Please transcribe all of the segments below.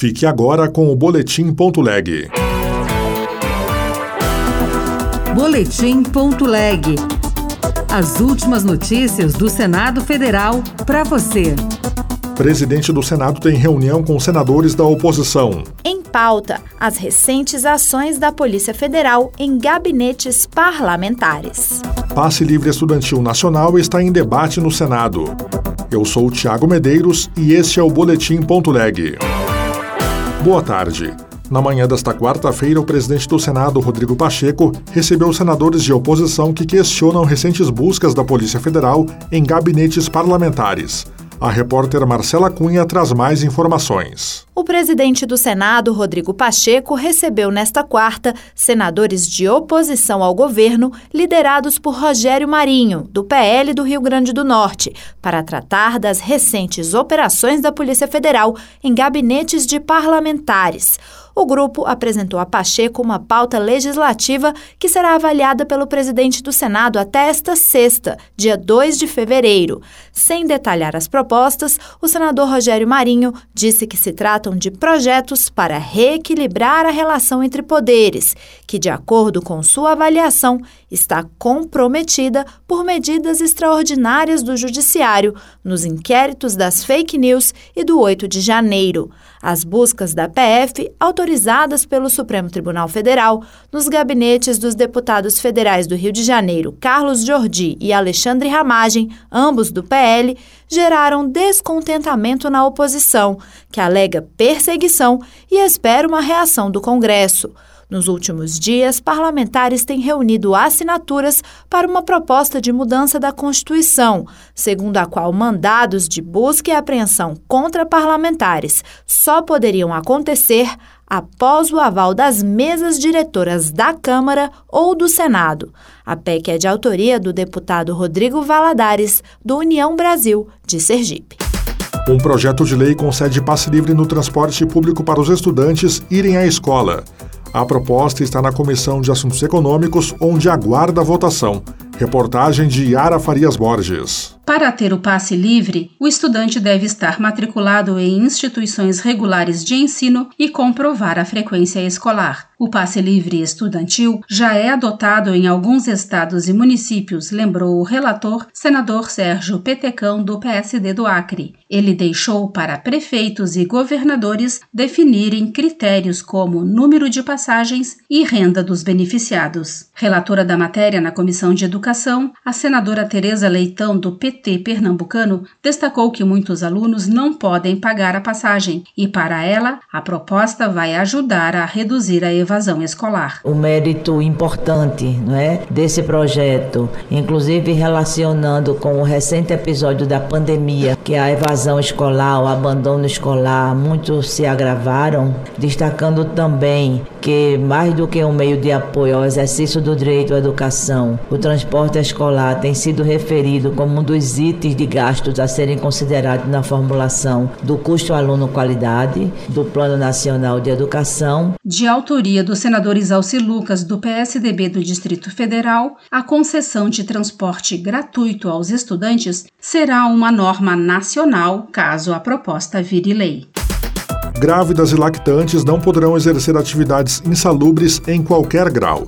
Fique agora com o Boletim.leg. Boletim.leg. As últimas notícias do Senado Federal para você. Presidente do Senado tem reunião com senadores da oposição. Em pauta, as recentes ações da Polícia Federal em gabinetes parlamentares. Passe Livre Estudantil Nacional está em debate no Senado. Eu sou o Tiago Medeiros e este é o Boletim.leg. Boa tarde. Na manhã desta quarta-feira, o presidente do Senado, Rodrigo Pacheco, recebeu senadores de oposição que questionam recentes buscas da Polícia Federal em gabinetes parlamentares. A repórter Marcela Cunha traz mais informações. O presidente do Senado, Rodrigo Pacheco, recebeu nesta quarta senadores de oposição ao governo, liderados por Rogério Marinho, do PL do Rio Grande do Norte, para tratar das recentes operações da Polícia Federal em gabinetes de parlamentares o grupo apresentou a Pacheco uma pauta legislativa que será avaliada pelo presidente do Senado até esta sexta, dia 2 de fevereiro. Sem detalhar as propostas, o senador Rogério Marinho disse que se tratam de projetos para reequilibrar a relação entre poderes, que, de acordo com sua avaliação, está comprometida por medidas extraordinárias do Judiciário nos inquéritos das fake news e do 8 de janeiro. As buscas da PF, autorizadas pelo Supremo Tribunal Federal, nos gabinetes dos deputados federais do Rio de Janeiro, Carlos Jordi e Alexandre Ramagem, ambos do PL, geraram descontentamento na oposição, que alega perseguição e espera uma reação do Congresso. Nos últimos dias, parlamentares têm reunido assinaturas para uma proposta de mudança da Constituição, segundo a qual mandados de busca e apreensão contra parlamentares só poderiam acontecer após o aval das mesas diretoras da Câmara ou do Senado. A PEC é de autoria do deputado Rodrigo Valadares, do União Brasil, de Sergipe. Um projeto de lei concede passe livre no transporte público para os estudantes irem à escola. A proposta está na Comissão de Assuntos Econômicos, onde aguarda a votação. Reportagem de Yara Farias Borges. Para ter o passe livre, o estudante deve estar matriculado em instituições regulares de ensino e comprovar a frequência escolar. O passe livre estudantil já é adotado em alguns estados e municípios, lembrou o relator, senador Sérgio Petecão, do PSD do Acre. Ele deixou para prefeitos e governadores definirem critérios como número de passagens e renda dos beneficiados. Relatora da matéria na Comissão de Educação, a senadora Tereza Leitão, do PT, PT pernambucano destacou que muitos alunos não podem pagar a passagem e, para ela, a proposta vai ajudar a reduzir a evasão escolar. O mérito importante não é, desse projeto, inclusive relacionando com o recente episódio da pandemia, que a evasão escolar, o abandono escolar, muitos se agravaram, destacando também que, mais do que um meio de apoio ao exercício do direito à educação, o transporte escolar tem sido referido como um dos os itens de gastos a serem considerados na formulação do custo aluno-qualidade do Plano Nacional de Educação. De autoria do senador Isalci Lucas, do PSDB do Distrito Federal, a concessão de transporte gratuito aos estudantes será uma norma nacional caso a proposta vire lei. Grávidas e lactantes não poderão exercer atividades insalubres em qualquer grau.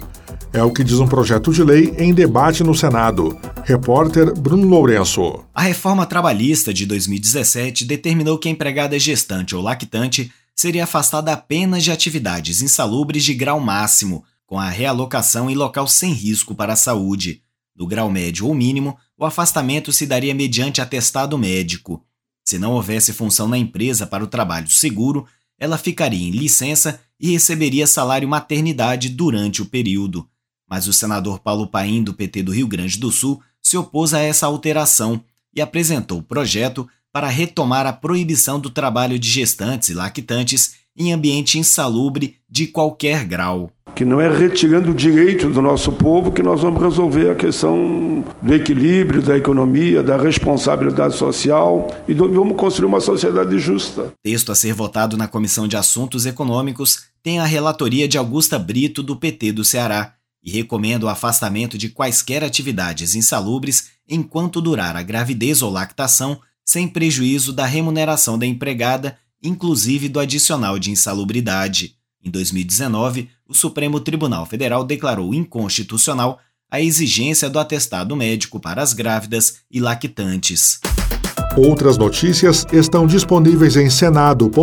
É o que diz um projeto de lei em debate no Senado. Repórter Bruno Lourenço. A reforma trabalhista de 2017 determinou que a empregada gestante ou lactante seria afastada apenas de atividades insalubres de grau máximo, com a realocação em local sem risco para a saúde. Do grau médio ou mínimo, o afastamento se daria mediante atestado médico. Se não houvesse função na empresa para o trabalho seguro, ela ficaria em licença e receberia salário maternidade durante o período mas o senador Paulo Paim, do PT do Rio Grande do Sul, se opôs a essa alteração e apresentou o projeto para retomar a proibição do trabalho de gestantes e lactantes em ambiente insalubre de qualquer grau. Que não é retirando o direito do nosso povo que nós vamos resolver a questão do equilíbrio, da economia, da responsabilidade social e do, vamos construir uma sociedade justa. Texto a ser votado na Comissão de Assuntos Econômicos tem a relatoria de Augusta Brito, do PT do Ceará e recomenda o afastamento de quaisquer atividades insalubres enquanto durar a gravidez ou lactação, sem prejuízo da remuneração da empregada inclusive do adicional de insalubridade. Em 2019, o Supremo Tribunal Federal declarou inconstitucional a exigência do atestado médico para as grávidas e lactantes. Outras notícias estão disponíveis em senado.leg.br